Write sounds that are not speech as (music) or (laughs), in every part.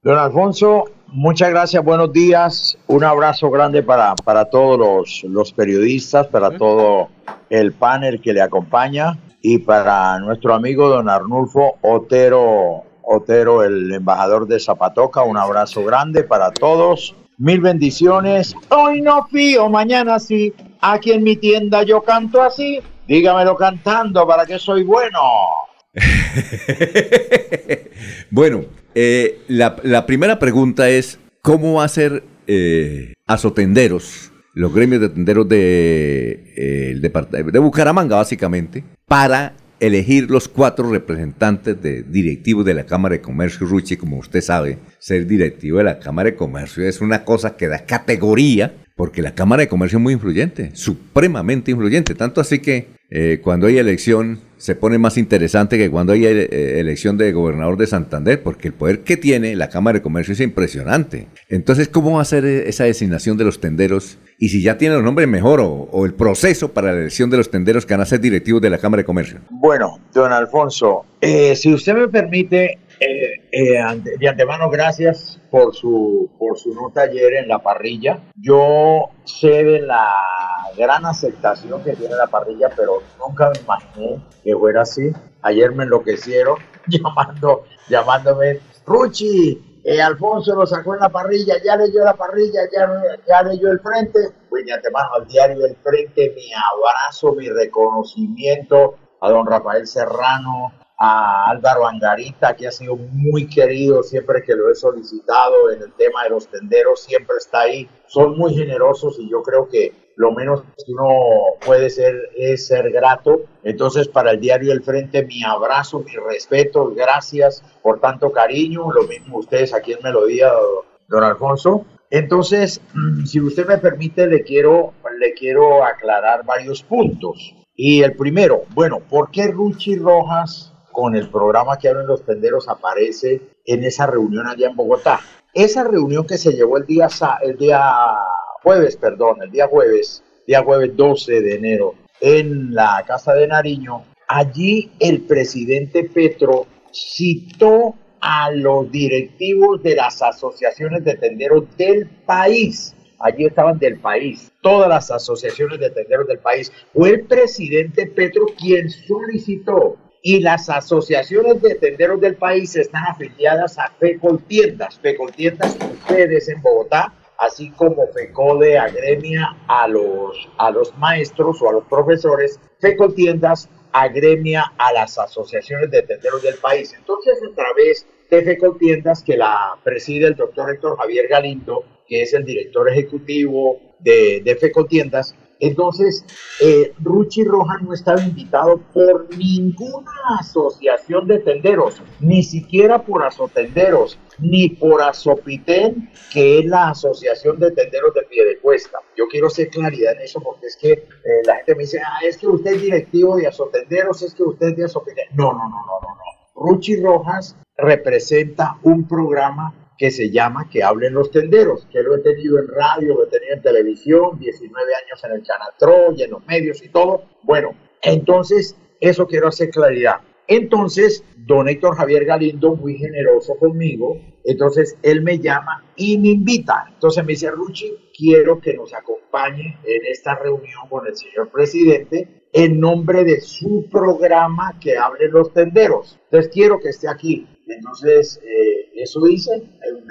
Don Alfonso, muchas gracias, buenos días. Un abrazo grande para, para todos los, los periodistas, para todo el panel que le acompaña y para nuestro amigo don Arnulfo Otero, Otero, el embajador de Zapatoca. Un abrazo grande para todos. Mil bendiciones. Hoy no fío, mañana sí. Aquí en mi tienda yo canto así. Dígamelo cantando para que soy bueno. (laughs) bueno, eh, la, primera pregunta es, ¿cómo va a ser eh, Azotenderos, los gremios de tenderos de, eh, de Bucaramanga, básicamente, para elegir los cuatro representantes de directivos de la Cámara de Comercio. Ruchi, como usted sabe, ser directivo de la Cámara de Comercio es una cosa que da categoría, porque la Cámara de Comercio es muy influyente, supremamente influyente, tanto así que eh, cuando hay elección se pone más interesante que cuando hay eh, elección de gobernador de Santander, porque el poder que tiene la Cámara de Comercio es impresionante. Entonces, ¿cómo va a ser esa designación de los tenderos? Y si ya tiene los nombres mejor o, el proceso para la elección de los tenderos que van a ser directivos de la Cámara de Comercio. Bueno, don Alfonso, eh, si usted me permite, eh, eh, de antemano, gracias por su, por su nota ayer en la parrilla. Yo sé de la gran aceptación que tiene la parrilla, pero nunca me imaginé que fuera así. Ayer me enloquecieron (laughs) llamando, llamándome, Ruchi, eh, Alfonso lo sacó en la parrilla, ya leyó la parrilla, ya, ya leyó el frente. Pues de antemano al diario El Frente, mi abrazo, mi reconocimiento a don Rafael Serrano, a Álvaro Angarita, que ha sido muy querido siempre que lo he solicitado en el tema de los tenderos, siempre está ahí. Son muy generosos y yo creo que lo menos que uno puede ser es ser grato. Entonces, para el diario El Frente, mi abrazo, mi respeto, gracias por tanto cariño. Lo mismo ustedes aquí en Melodía, don Alfonso. Entonces, mm, si usted me permite, le quiero, le quiero aclarar varios puntos. Y el primero, bueno, ¿por qué Ruchi Rojas con el programa que hablan los tenderos aparece en esa reunión allá en Bogotá. Esa reunión que se llevó el día, el día jueves, perdón, el día jueves, día jueves 12 de enero, en la Casa de Nariño, allí el presidente Petro citó a los directivos de las asociaciones de tenderos del país. Allí estaban del país, todas las asociaciones de tenderos del país. Fue el presidente Petro quien solicitó y las asociaciones de tenderos del país están afiliadas a FECOLTIENDAS. FECOLTIENDAS ustedes en Bogotá, así como FECODE agremia a los, a los maestros o a los profesores, FECOLTIENDAS agremia a las asociaciones de tenderos del país. Entonces, a través de FECOLTIENDAS, que la preside el doctor Héctor Javier Galindo, que es el director ejecutivo de, de FECOLTIENDAS, entonces, eh, Ruchi Roja no estaba invitado por ninguna asociación de tenderos, ni siquiera por Azotenderos, ni por Azopitén, que es la asociación de tenderos de Piedecuesta. Yo quiero hacer claridad en eso porque es que eh, la gente me dice, ah, es que usted es directivo de Azotenderos, es que usted es de Azopitén. No, no, no, no, no, no. Ruchi Rojas representa un programa que se llama Que hablen los tenderos, que lo he tenido en radio, lo he tenido en televisión, 19 años en el Canal Troy, en los medios y todo. Bueno, entonces, eso quiero hacer claridad. Entonces, don Héctor Javier Galindo, muy generoso conmigo, entonces él me llama y me invita. Entonces me dice, Ruchi, quiero que nos acompañe en esta reunión con el señor presidente en nombre de su programa que hablen los tenderos. Entonces quiero que esté aquí. Entonces, eh, eso hice.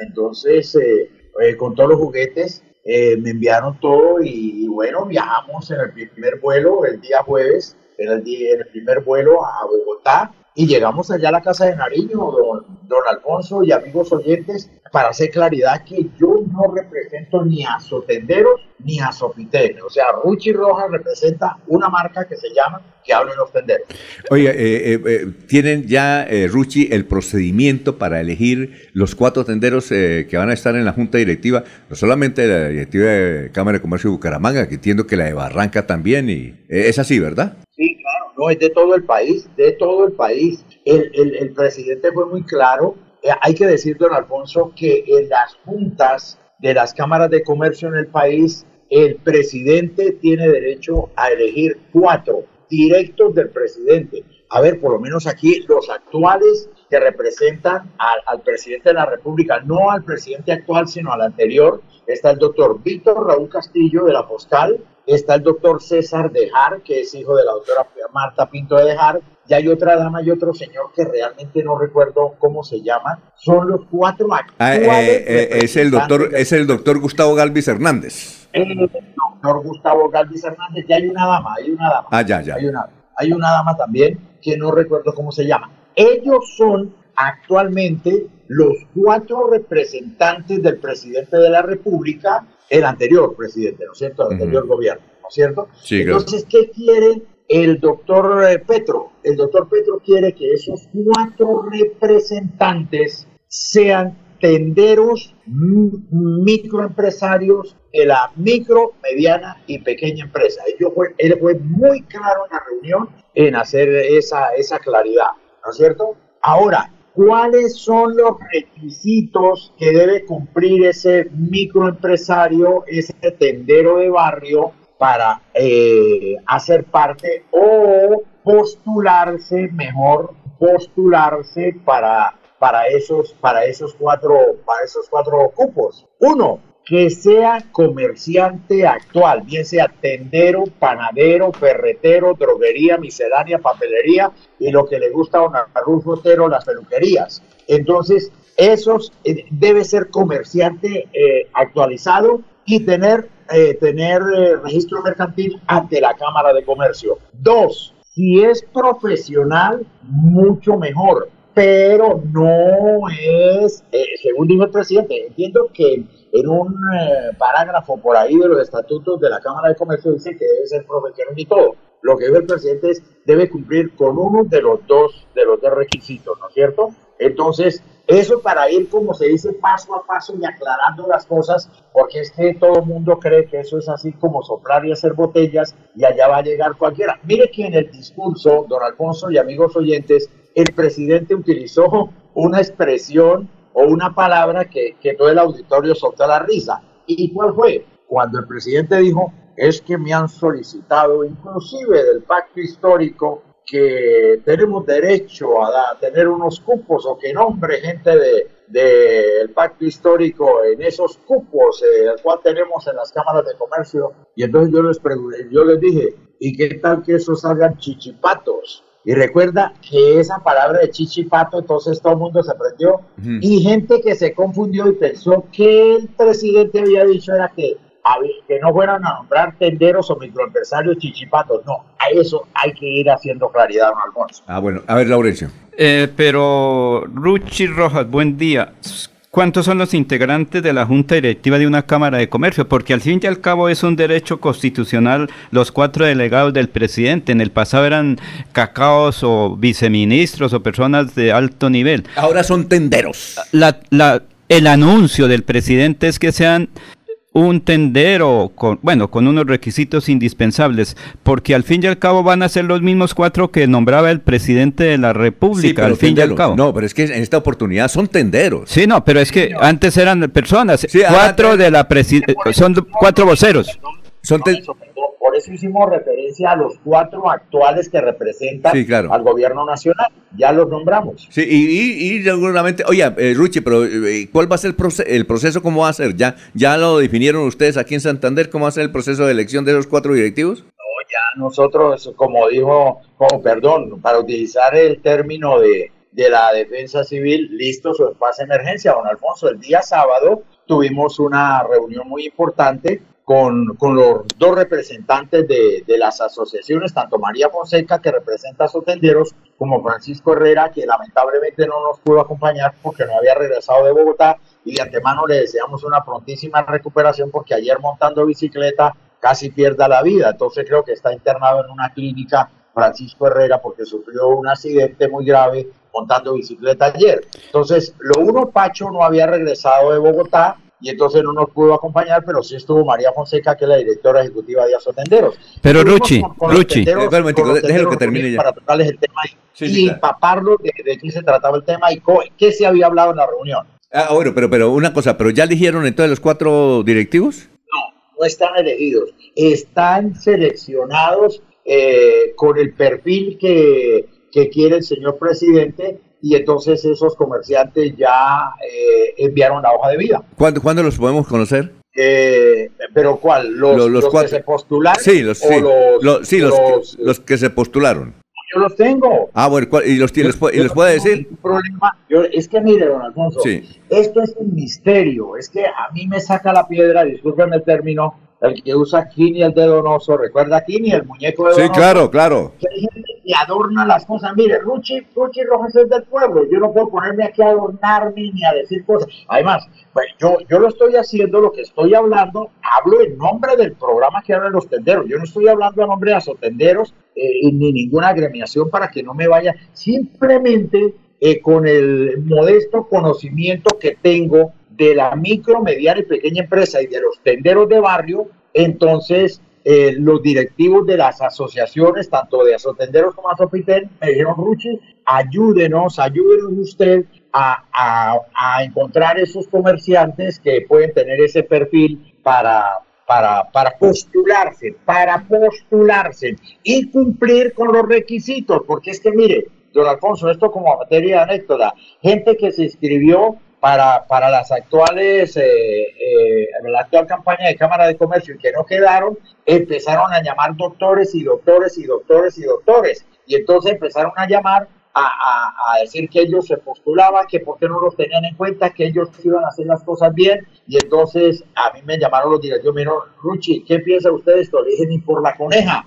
Entonces, eh, eh, con todos los juguetes, me enviaron todo y, bueno, viajamos en el primer vuelo el día jueves, en el, en el primer vuelo a Bogotá y llegamos allá a la casa de Nariño, don, don Alfonso y amigos oyentes, para hacer claridad que yo no represento ni a Sotenderos ni a Sofitel. O sea, Ruchi Rojas representa una marca que se llama Que hablen los tenderos. Oye, eh, eh, eh, ¿tienen ya, Ruchi, el procedimiento para elegir los cuatro tenderos que van a estar en la junta directiva? No solamente la directiva de Cámara de Comercio de Bucaramanga, que entiendo que la de Barranca también, y es así, ¿verdad? Sí, claro, no, es de todo el país, de todo el país. El, el, presidente fue muy claro eh, hay que decir, don Alfonso, que en las juntas de las cámaras de comercio en el país, el presidente tiene derecho a elegir cuatro directos del presidente. a ver, por lo menos aquí los actuales que representan al, al presidente de la República, no al presidente actual, sino al anterior, está el doctor Víctor Raúl Castillo de la Postal, está el doctor César Dejar, que es hijo de la doctora Marta Pinto de Dejar, y hay otra dama y otro señor que realmente no recuerdo cómo se llaman. Son los cuatro ah, actuales. Ah, eh, es el doctor, es el doctor Gustavo Galvis Hernández. El doctor Gustavo Galvis Hernández, y hay una dama, hay una dama. Ah, ya, ya. Hay una, hay una dama también que no recuerdo cómo se llama. Ellos son actualmente los cuatro representantes del presidente de la República, el anterior presidente, ¿no es cierto? El anterior gobierno, ¿no es cierto? Sí, Entonces, ¿qué quiere el doctor eh, Petro? El doctor Petro quiere que esos cuatro representantes sean tenderos, microempresarios de la micro, mediana y pequeña empresa. Él fue, él fue muy claro en la reunión en hacer esa, esa claridad, ¿no es cierto? Ahora, ¿cuáles son los requisitos que debe cumplir ese microempresario, ese tendero de barrio para eh, hacer parte o postularse, mejor postularse para, para, esos, para, esos cuatro, para esos cuatro cupos? Uno, que sea comerciante actual, bien sea tendero, panadero, ferretero, droguería, miscelánea, papelería y lo que le gusta a Otero, las peluquerías. Entonces, esos eh, debe ser comerciante eh, actualizado y tener, eh, tener registro mercantil ante la Cámara de Comercio. Dos, si es profesional, mucho mejor, pero no es, según dijo el presidente, entiendo que en un eh, parágrafo por ahí de los estatutos de la Cámara de Comercio dice que debe ser profesional y todo. Lo que dice el presidente es debe cumplir con uno de los dos de los dos requisitos, ¿no es cierto? Entonces, eso para ir, como se dice, paso a paso y aclarando las cosas, porque es que todo el mundo cree que eso es así como soplar y hacer botellas y allá va a llegar cualquiera. Mire que en el discurso, don Alfonso y amigos oyentes, el presidente utilizó una expresión o una palabra que, que todo el auditorio soltó la risa. ¿Y cuál fue? Cuando el presidente dijo, es que me han solicitado, inclusive del pacto histórico, que tenemos derecho a, tener unos cupos o que nombre gente del de, pacto histórico en esos cupos, eh, el cual tenemos en las cámaras de comercio. Y entonces yo les, pregunté, yo les dije, ¿y qué tal que esos salgan chichipatos? Y recuerda que esa palabra de chichipato, entonces todo el mundo se prendió. Y gente que se confundió y pensó que el presidente había dicho era que, que no fueran a nombrar tenderos o microempresarios chichipatos. No, a eso hay que ir haciendo claridad, don Alfonso. Ah, bueno. A ver, Laurencio. Eh, pero, Ruchi Rojas, buen día cuántos son los integrantes de la Junta Directiva de una Cámara de Comercio, porque al fin y al cabo es un derecho constitucional los cuatro delegados del presidente. En el pasado eran cacaos o viceministros o personas de alto nivel. Ahora son tenderos. el anuncio del presidente es que sean un tendero, con, bueno, con unos requisitos indispensables, porque al fin y al cabo van a ser los mismos cuatro que nombraba el presidente de la República, al fin y al cabo. No, pero es que en esta oportunidad son tenderos. Sí, no, pero es que antes eran personas, cuatro de la presidencia, son cuatro voceros. Son por eso hicimos referencia a los cuatro actuales que representan al gobierno nacional. Ya los nombramos. Sí, y, y, seguramente, oye, eh, Ruchi, pero eh, ¿cuál va a ser el, proceso? ¿Cómo va a ser? ¿Ya, ¿Ya lo definieron ustedes aquí en Santander? ¿Cómo va a ser el proceso de elección de esos cuatro directivos? No, ya nosotros, como dijo, como, perdón, para utilizar el término de, de la defensa civil, listo su espacio de emergencia, don Alfonso. El día sábado tuvimos una reunión muy importante con, con, los dos representantes de, de, las asociaciones, tanto María Fonseca, que representa a Sotenderos, como Francisco Herrera, que lamentablemente no nos pudo acompañar porque no había regresado de Bogotá. Y de antemano le deseamos una prontísima recuperación porque ayer montando bicicleta casi pierda la vida. Entonces creo que está internado en una clínica Francisco Herrera porque sufrió un accidente muy grave montando bicicleta ayer. Entonces, lo uno, Pacho no había regresado de Bogotá y entonces no nos pudo acompañar, pero sí estuvo María Fonseca, que es la directora ejecutiva de Asotenderos. Pero Ruchi, Ruchi, déjelo que termine ya. Para tocarles el tema y, empaparlo de, de, qué se trataba el tema y qué se había hablado en la reunión. Ah, bueno, pero, pero una cosa, ¿pero ya eligieron entonces los cuatro directivos? No, no están elegidos, están seleccionados eh, con el perfil que que quiere el señor presidente y entonces esos comerciantes ya eh, enviaron la hoja de vida. ¿Cuándo, ¿Cuándo, los podemos conocer? Eh, ¿Pero cuál? ¿Los, los, que se postularon? Sí, los, sí, los, sí, los, los, que se postularon. Yo los tengo. Ah, bueno, ¿y los, les, y les puede decir? Problema. Yo, es que mire, don Alfonso, esto es un misterio. Es que a mí me saca la piedra, discúlpeme el término, el que usa Kini el dedo donoso, ¿recuerda Kini, el muñeco de Sí, claro, claro. Que hay gente que adorna las cosas. Mire, Ruchi, Ruchi Rojas es del pueblo. Yo no puedo ponerme aquí a adornarme ni a decir cosas. Además, pues yo, yo lo estoy haciendo, lo que estoy hablando, hablo en nombre del programa que hablan los tenderos. Yo no estoy hablando a nombre de los tenderos eh, ni ninguna agremiación para que no me vaya. Simplemente eh, con el modesto conocimiento que tengo de la micro, mediana y pequeña empresa y de los tenderos de barrio, entonces eh, los directivos de las asociaciones, tanto de Asotenderos como Asopiten, me dijeron, Ruchi, ayúdenos, ayúdenos usted a, a, encontrar esos comerciantes que pueden tener ese perfil para, para, para, postularse, para postularse y cumplir con los requisitos, porque es que mire, don Alfonso, esto como materia de anécdota, gente que se inscribió para, para las actuales, eh, eh, la actual campaña de Cámara de Comercio y que no quedaron, empezaron a llamar doctores y doctores y doctores y doctores. Y entonces empezaron a llamar a, a, decir que ellos se postulaban, que por qué no los tenían en cuenta, que ellos iban a hacer las cosas bien. Y entonces a mí me llamaron los directivos, me dijeron, Ruchi, ¿qué piensa usted de esto? Le dije, ni por la coneja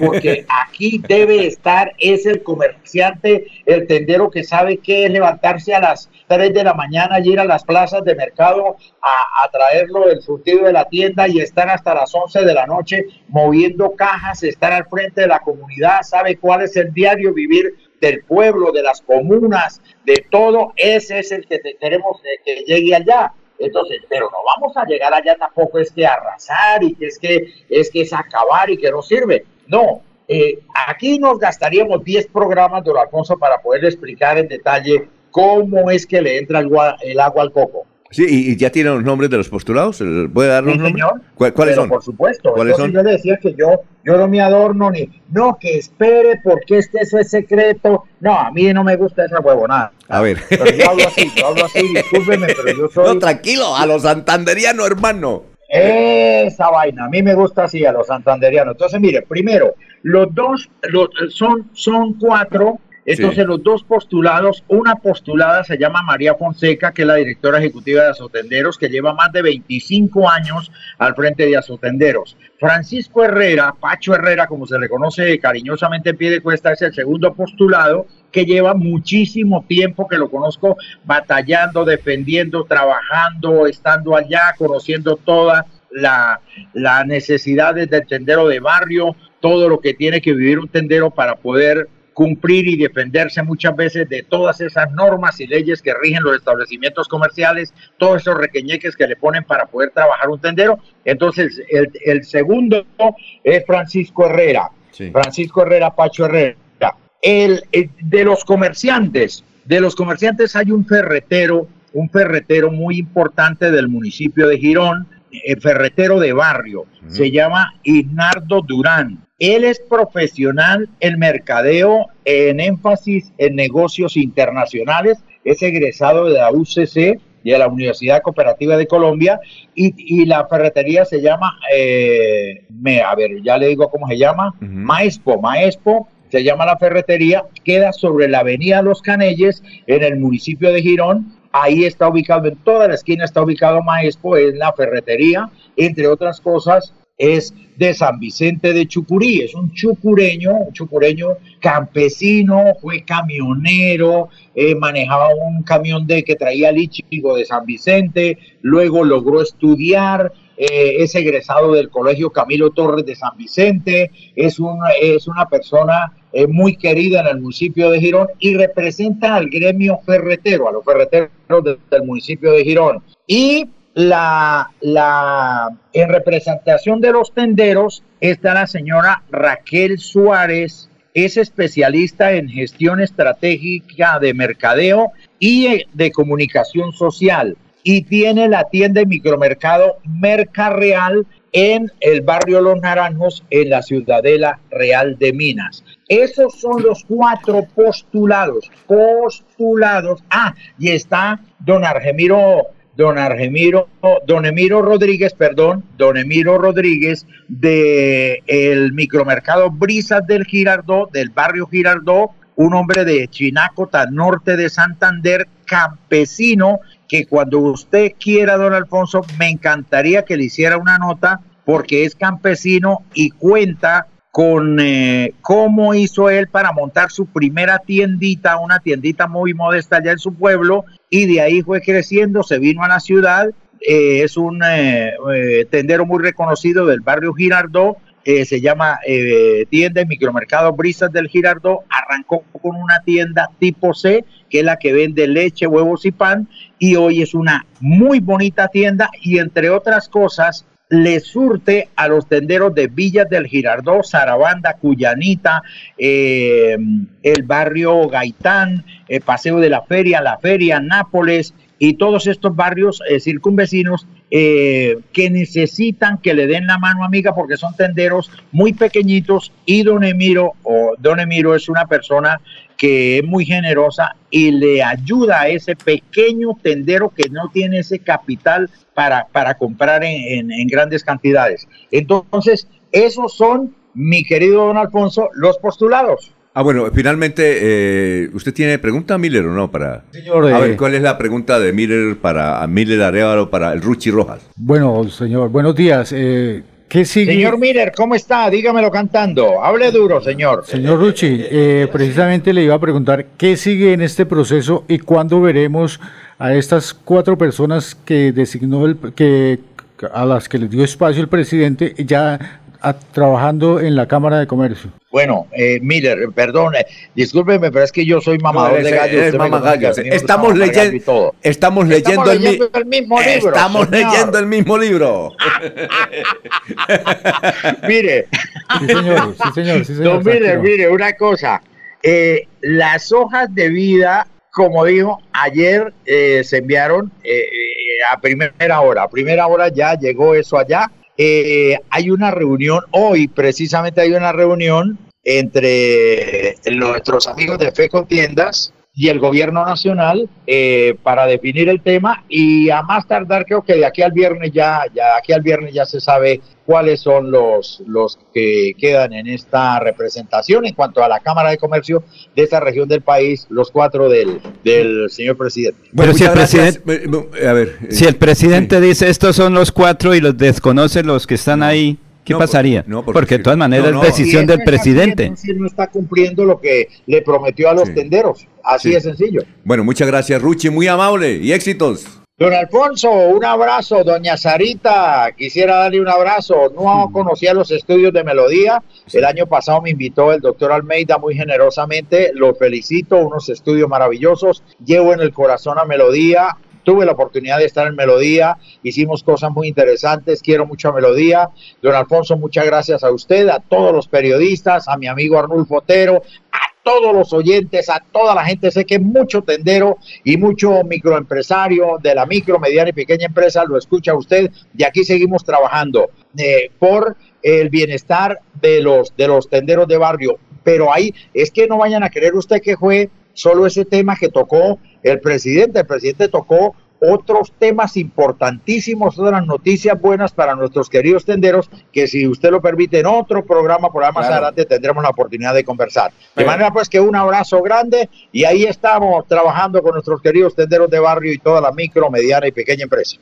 porque aquí debe estar es el comerciante, el tendero que sabe que es levantarse a las 3 de la mañana y ir a las plazas de mercado a, a traerlo el surtido de la tienda y estar hasta las 11 de la noche moviendo cajas, estar al frente de la comunidad, sabe cuál es el diario vivir del pueblo, de las comunas, de todo, ese es el que queremos que llegue allá. Entonces, pero no vamos a llegar allá tampoco es que arrasar y que es que es que es acabar y que no sirve. No, eh, aquí nos gastaríamos 10 programas, don Alfonso, para poder explicar en detalle cómo es que le entra el, el agua al coco. Sí, y, ya tiene los nombres de los postulados. ¿Puede dar los nombres? ¿Cuáles son? Por supuesto. ¿Cuáles son? Yo le decía que yo, yo no me adorno ni. No, que espere porque este eso es secreto. No, a mí no me gusta esa huevonada. A ver. Pero yo hablo así, yo hablo así, discúlpeme, pero yo (laughs) soy. No, tranquilo, a los santanderianos, hermano. Esa vaina, a mí me gusta así a los santanderianos. Entonces, mire, primero, los dos los, son, son cuatro entonces, los dos postulados, una postulada se llama María Fonseca, que es la directora ejecutiva de Azotenderos, que lleva más de 25 años al frente de Azotenderos. Francisco Herrera, Pacho Herrera, como se le conoce cariñosamente en pie de cuesta, es el segundo postulado, que lleva muchísimo tiempo, que lo conozco batallando, defendiendo, trabajando, estando allá, conociendo todas las la necesidades del tendero de barrio, todo lo que tiene que vivir un tendero para poder cumplir y defenderse muchas veces de todas esas normas y leyes que rigen los establecimientos comerciales, todos esos requeñeques que le ponen para poder trabajar un tendero. Entonces, el, segundo es Francisco Herrera, Francisco Herrera, Pacho Herrera. El, de los comerciantes, de los comerciantes hay un ferretero, un ferretero muy importante del municipio de Girón, el ferretero de barrio, se llama Ignardo Durán. Él es profesional en mercadeo en énfasis en negocios internacionales, es egresado de la UCC y de la Universidad Cooperativa de Colombia y, la ferretería se llama, eh, me, a ver, ya le digo cómo se llama, Maespo, Maespo se llama la ferretería, queda sobre la avenida Los Canelles en el municipio de Girón. Ahí está ubicado, en toda la esquina está ubicado Maespo, es la ferretería, entre otras cosas, es de San Vicente de Chucurí, es un chucureño, un chucureño campesino, fue camionero, eh, manejaba un camión de que traía lichigo de San Vicente, luego logró estudiar, eh, es egresado del Colegio Camilo Torres de San Vicente, es una, es una persona eh, muy querida en el municipio de Girón y representa al gremio ferretero, a los ferreteros del municipio de Girón. Y la, la, en representación de los tenderos está la señora Raquel Suárez, es especialista en gestión estratégica de mercadeo y de comunicación social y tiene la tienda de micromercado Merca Real en el barrio Los Naranjos en la Ciudadela Real de Minas. Esos son los cuatro postulados, postulados. Ah, y está don Argemiro, don Argemiro, don Emiro Rodríguez, perdón, don Emiro Rodríguez de el micromercado Brisas del Girardó, del barrio Girardó, un hombre de Chinacota, norte de Santander, campesino, que cuando usted quiera, don Alfonso, me encantaría que le hiciera una nota porque es campesino y cuenta con eh, cómo hizo él para montar su primera tiendita, una tiendita muy modesta allá en su pueblo, y de ahí fue creciendo, se vino a la ciudad, eh, es un eh, tendero muy reconocido del barrio Girardó, se llama tienda y micromercado Brisas del Girardó, arrancó con una tienda tipo C, que es la que vende leche, huevos y pan, y hoy es una muy bonita tienda y entre otras cosas, le surte a los tenderos de Villas del Girardó, Sarabanda, Cuyanita, eh, el barrio Gaitán, el Paseo de la Feria, la Feria, Nápoles y todos estos barrios eh, circunvecinos eh, que necesitan que le den la mano amiga porque son tenderos muy pequeñitos y Don Emiro o Don Emiro es una persona que es muy generosa y le ayuda a ese pequeño tendero que no tiene ese capital para, para comprar en, grandes cantidades. Entonces, esos son, mi querido don Alfonso, los postulados. Ah, bueno, finalmente, eh, ¿usted tiene pregunta, Miller, o no? Para, señor, a ver, eh, ¿cuál es la pregunta de Miller para Miller Arevalo, para el Ruchi Rojas? Bueno, señor, buenos días. Eh, Señor Miller, ¿cómo está? Dígamelo cantando. Hable duro, señor. Señor Ruchi, eh, precisamente le iba a preguntar qué sigue en este proceso y cuándo veremos a estas cuatro personas que designó el que a las que les dio espacio el presidente ya trabajando en la Cámara de Comercio. Bueno, eh, Miller, perdón, eh, discúlpeme, pero es que yo soy mamador de gallo. Estamos, leyendo, estamos leyendo, el, mismo libro. Estamos leyendo el mismo libro. (laughs) mire, sí, señor, sí, señor, sí, señor. mire, mire, una cosa. Eh, las hojas de vida, como dijo, ayer eh, se enviaron a primera hora. A primera hora ya llegó eso allá eh, hay una reunión, hoy precisamente hay una reunión entre nuestros amigos de FE Tiendas y el gobierno nacional eh, para definir el tema y a más tardar creo que de aquí al viernes ya, ya aquí al viernes ya se sabe cuáles son los, los que quedan en esta representación en cuanto a la Cámara de Comercio de esta región del país, los cuatro del, del señor presidente. Bueno, si el presidente, a ver, si el presidente dice estos son los cuatro y los desconoce los que están ahí, ¿Qué pasaría? porque, de todas maneras es decisión del presidente. no está cumpliendo lo que le prometió a los tenderos. Así de sencillo. Bueno, muchas gracias, Ruchi. Muy amable y éxitos. Don Alfonso, un abrazo. Doña Sarita, quisiera darle un abrazo. No mm. conocía los estudios de melodía. El año pasado me invitó el doctor Almeida muy generosamente. Lo felicito, unos estudios maravillosos. Llevo en el corazón a melodía tuve la oportunidad de estar en Melodía, hicimos cosas muy interesantes, quiero mucho a Melodía. Don Alfonso, muchas gracias a usted, a todos los periodistas, a mi amigo Arnulfo Otero, a todos los oyentes, a toda la gente. Sé que mucho tendero y mucho microempresario de la micro, mediana y pequeña empresa lo escucha usted y aquí seguimos trabajando eh, por el bienestar de los, de los tenderos de barrio. Pero ahí es que no vayan a creer usted que fue solo ese tema que tocó el presidente. El presidente tocó otros temas importantísimos, otras noticias buenas para nuestros queridos tenderos, que si usted lo permite en otro programa, por ahí más adelante tendremos la oportunidad de conversar. De manera pues que un abrazo grande y ahí estamos trabajando con nuestros queridos tenderos de barrio y toda la micro, mediana y pequeña empresa.